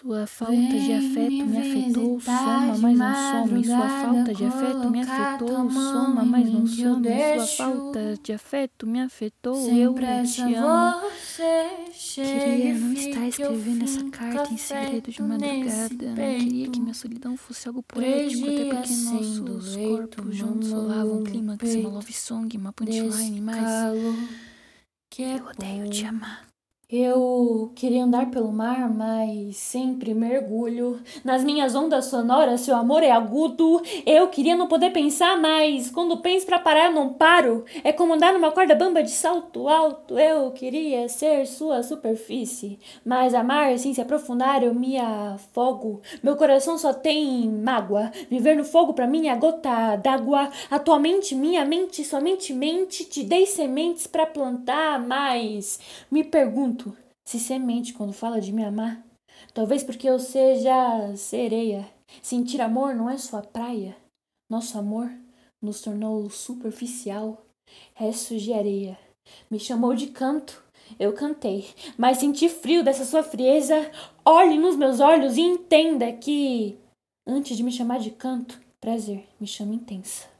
Sua falta de afeto me afetou, soma, mas não some. Sua falta de afeto me afetou, soma, mas não some. Sua falta de afeto me afetou, eu te amo. Queria não estar escrevendo essa carta em segredo de madrugada. Queria que minha solidão fosse algo poético, até porque nossos corpos juntos rolavam um clímax, uma love song, uma punchline, mas eu odeio te amar. Eu queria andar pelo mar, mas sempre mergulho. Nas minhas ondas sonoras, seu amor é agudo. Eu queria não poder pensar mais. Quando penso pra parar, eu não paro. É como andar numa corda bamba de salto alto. Eu queria ser sua superfície. Mas amar sem se aprofundar, eu me afogo. Meu coração só tem mágoa. Viver no fogo pra mim é gota d'água. Atualmente, minha mente somente mente. Te dei sementes pra plantar, mas me pergunto se semente quando fala de me amar. Talvez porque eu seja sereia. Sentir amor não é sua praia. Nosso amor nos tornou superficial. Restos de areia. Me chamou de canto. Eu cantei, mas senti frio dessa sua frieza. Olhe nos meus olhos e entenda que, antes de me chamar de canto, prazer, me chama intensa.